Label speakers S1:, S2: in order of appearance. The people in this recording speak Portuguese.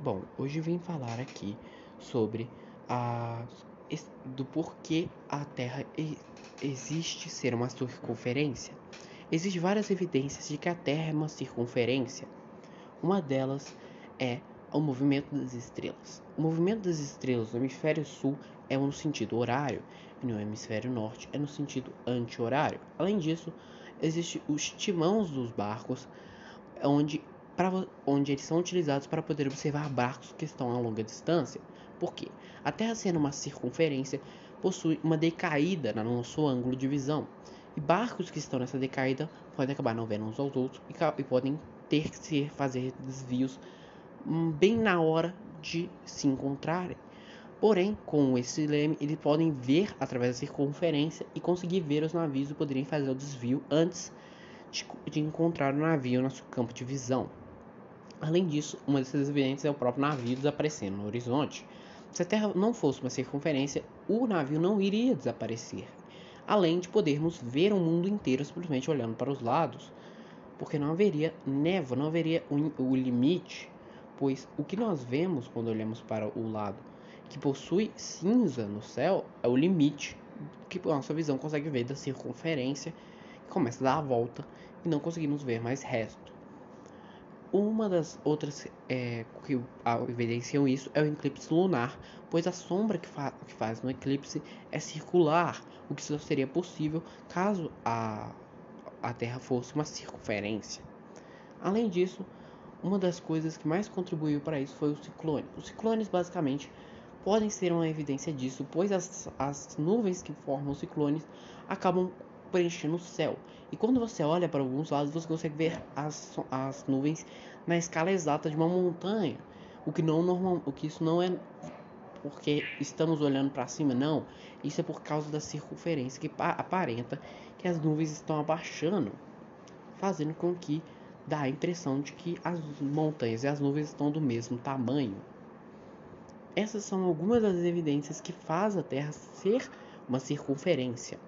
S1: Bom, hoje vim falar aqui sobre a do porquê a Terra existe ser uma circunferência. Existem várias evidências de que a Terra é uma circunferência. Uma delas é o movimento das estrelas. O movimento das estrelas no hemisfério sul é no sentido horário e no hemisfério norte é no sentido anti-horário. Além disso, existe os timões dos barcos, onde onde eles são utilizados para poder observar barcos que estão a longa distância. Por quê? A Terra sendo uma circunferência possui uma decaída no nosso ângulo de visão. E barcos que estão nessa decaída podem acabar não vendo uns aos outros e, e podem ter que fazer desvios hum, bem na hora de se encontrarem. Porém, com esse leme, eles podem ver através da circunferência e conseguir ver os navios e poderem fazer o desvio antes de, de encontrar o navio no seu campo de visão. Além disso, uma dessas evidências é o próprio navio desaparecendo no horizonte. Se a Terra não fosse uma circunferência, o navio não iria desaparecer. Além de podermos ver o mundo inteiro simplesmente olhando para os lados, porque não haveria névoa, não haveria o limite, pois o que nós vemos quando olhamos para o lado que possui cinza no céu é o limite que a nossa visão consegue ver da circunferência, que começa a dar a volta e não conseguimos ver mais resto. Uma das outras é, que evidenciam isso é o eclipse lunar, pois a sombra que, fa que faz no eclipse é circular, o que só seria possível caso a, a Terra fosse uma circunferência. Além disso, uma das coisas que mais contribuiu para isso foi o ciclone. Os ciclones basicamente podem ser uma evidência disso, pois as, as nuvens que formam os ciclones acabam preenchendo o céu. E quando você olha para alguns lados, você consegue ver as, as nuvens na escala exata de uma montanha. O que não normal, o que isso não é porque estamos olhando para cima, não. Isso é por causa da circunferência que aparenta que as nuvens estão abaixando, fazendo com que dá a impressão de que as montanhas e as nuvens estão do mesmo tamanho. Essas são algumas das evidências que faz a Terra ser uma circunferência.